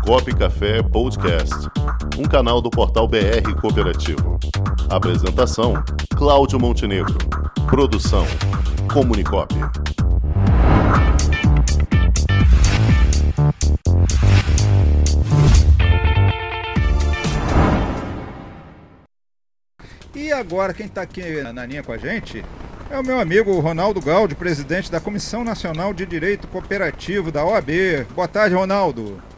Comunicop Café Podcast, um canal do portal BR Cooperativo. Apresentação: Cláudio Montenegro. Produção: Comunicop. E agora quem está aqui na linha com a gente é o meu amigo Ronaldo Gaudi, presidente da Comissão Nacional de Direito Cooperativo da OAB. Boa tarde, Ronaldo.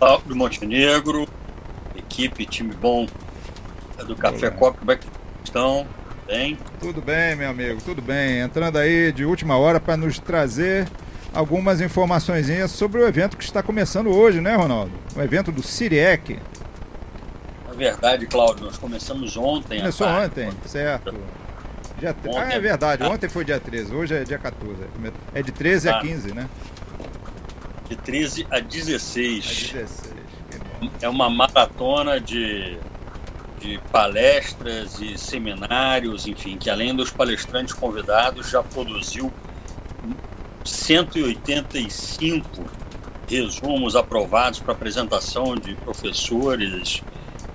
Cláudio Montenegro, equipe, time bom do Café Olá. Copo, como é que estão? Bem? Tudo bem, meu amigo, tudo bem. Entrando aí de última hora para nos trazer algumas informações sobre o evento que está começando hoje, né, Ronaldo? O evento do Ciriec. Na verdade, Cláudio, nós começamos ontem. Começou ontem, certo. Dia ontem, ah, é verdade, ontem foi dia 13, hoje é dia 14. É de 13 ah. a 15, né? De 13 a 16. A 16. É uma maratona de, de palestras e seminários, enfim, que além dos palestrantes convidados, já produziu 185 resumos aprovados para apresentação de professores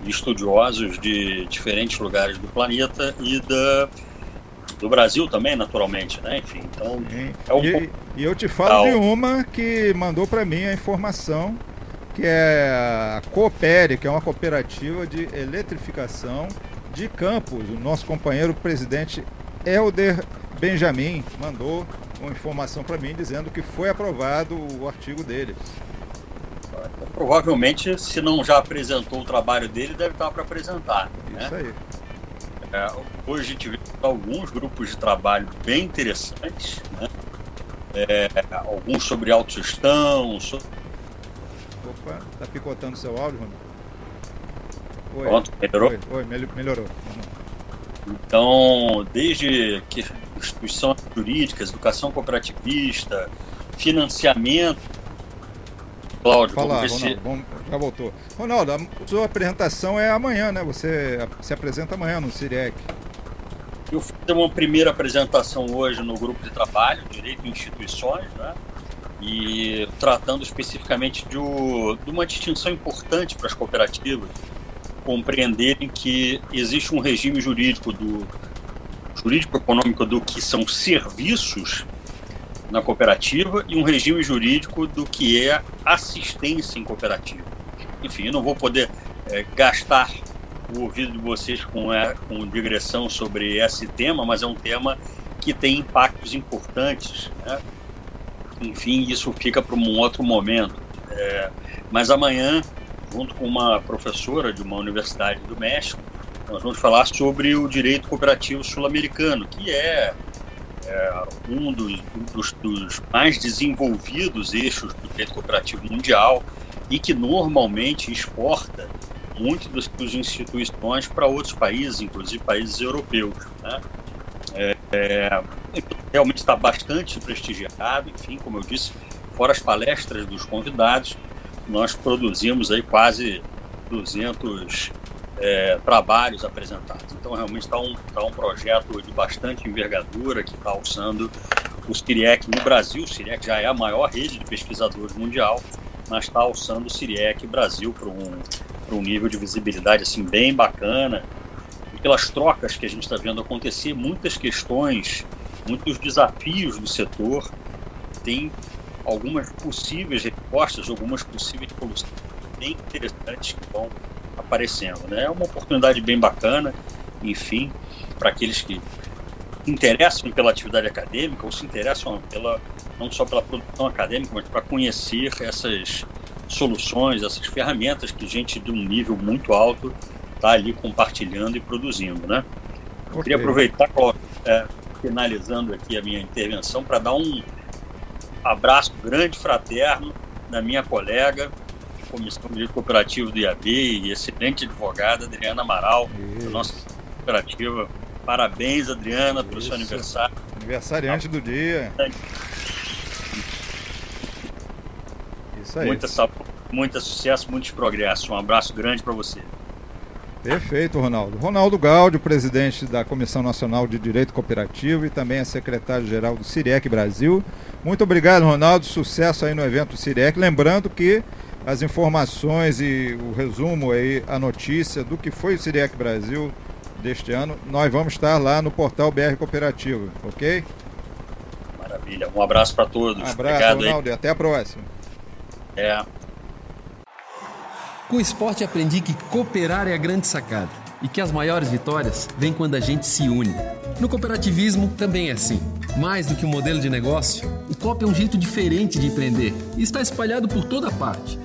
e estudiosos de diferentes lugares do planeta e da do Brasil também, naturalmente, né? Enfim, então é um e, e eu te falo de uma que mandou para mim a informação que é a Coopere, que é uma cooperativa de eletrificação de Campos. O nosso companheiro presidente Helder Benjamin mandou uma informação para mim dizendo que foi aprovado o artigo dele. Provavelmente, se não já apresentou o trabalho dele, deve estar para apresentar. Isso né? aí. É, hoje a gente vê alguns grupos de trabalho bem interessantes, né? É, alguns sobre autogestão. Sobre... Opa, tá picotando seu áudio, Ronaldo? Oi. Pronto, melhorou? Oi, oi melhorou. Então, desde que instituições jurídicas, educação cooperativista, financiamento Cláudio, Fala, vamos Ronaldo, vamos, já voltou. Ronaldo, a sua apresentação é amanhã, né? Você se apresenta amanhã no CIREC. Eu fiz uma primeira apresentação hoje no grupo de trabalho, Direito e Instituições, né? E tratando especificamente de, de uma distinção importante para as cooperativas compreenderem que existe um regime jurídico do jurídico econômico do que são serviços na cooperativa e um regime jurídico do que é assistência em cooperativa. Enfim, eu não vou poder é, gastar o ouvido de vocês com, com digressão sobre esse tema, mas é um tema que tem impactos importantes. Né? Enfim, isso fica para um outro momento. É, mas amanhã, junto com uma professora de uma universidade do México, nós vamos falar sobre o direito cooperativo sul-americano, que é é, um dos, dos, dos, mais desenvolvidos eixos do direito cooperativo mundial e que normalmente exporta muitas das suas instituições para outros países, inclusive países europeus. Né? É, é, realmente está bastante prestigiado, enfim, como eu disse, fora as palestras dos convidados, nós produzimos aí quase 200 é, trabalhos apresentados. Então, realmente está um, tá um projeto de bastante envergadura que está alçando o CIRIEC no Brasil. O CIRIEC já é a maior rede de pesquisadores mundial, mas está alçando o CIRIEC Brasil para um, um nível de visibilidade assim, bem bacana. E pelas trocas que a gente está vendo acontecer, muitas questões, muitos desafios do setor, tem algumas possíveis respostas, algumas possíveis soluções bem interessantes que vão aparecendo. Né? É uma oportunidade bem bacana, enfim, para aqueles que interessam pela atividade acadêmica ou se interessam pela, não só pela produção acadêmica, mas para conhecer essas soluções, essas ferramentas que gente de um nível muito alto está ali compartilhando e produzindo. Né? Okay. Eu queria aproveitar, é, finalizando aqui a minha intervenção, para dar um abraço grande, fraterno da minha colega, Comissão de Cooperativo do IAB e excelente advogada Adriana Amaral, da nossa cooperativa. Parabéns, Adriana, pelo Isso. seu aniversário. Aniversariante do dia. Isso aí. Muita saúde, muito sucesso, muitos progressos. Um abraço grande para você. Perfeito, Ronaldo. Ronaldo Gaudio, presidente da Comissão Nacional de Direito Cooperativo e também é secretário-geral do CIREC Brasil. Muito obrigado, Ronaldo. Sucesso aí no evento CIREC. Lembrando que as informações e o resumo aí, a notícia do que foi o Siriec Brasil deste ano, nós vamos estar lá no portal BR Cooperativo, ok? Maravilha. Um abraço para todos. Um abraço, Obrigado, Ronaldo, e até a próxima. É. Com o esporte aprendi que cooperar é a grande sacada e que as maiores vitórias vêm quando a gente se une. No cooperativismo também é assim. Mais do que um modelo de negócio, o COP é um jeito diferente de empreender e está espalhado por toda parte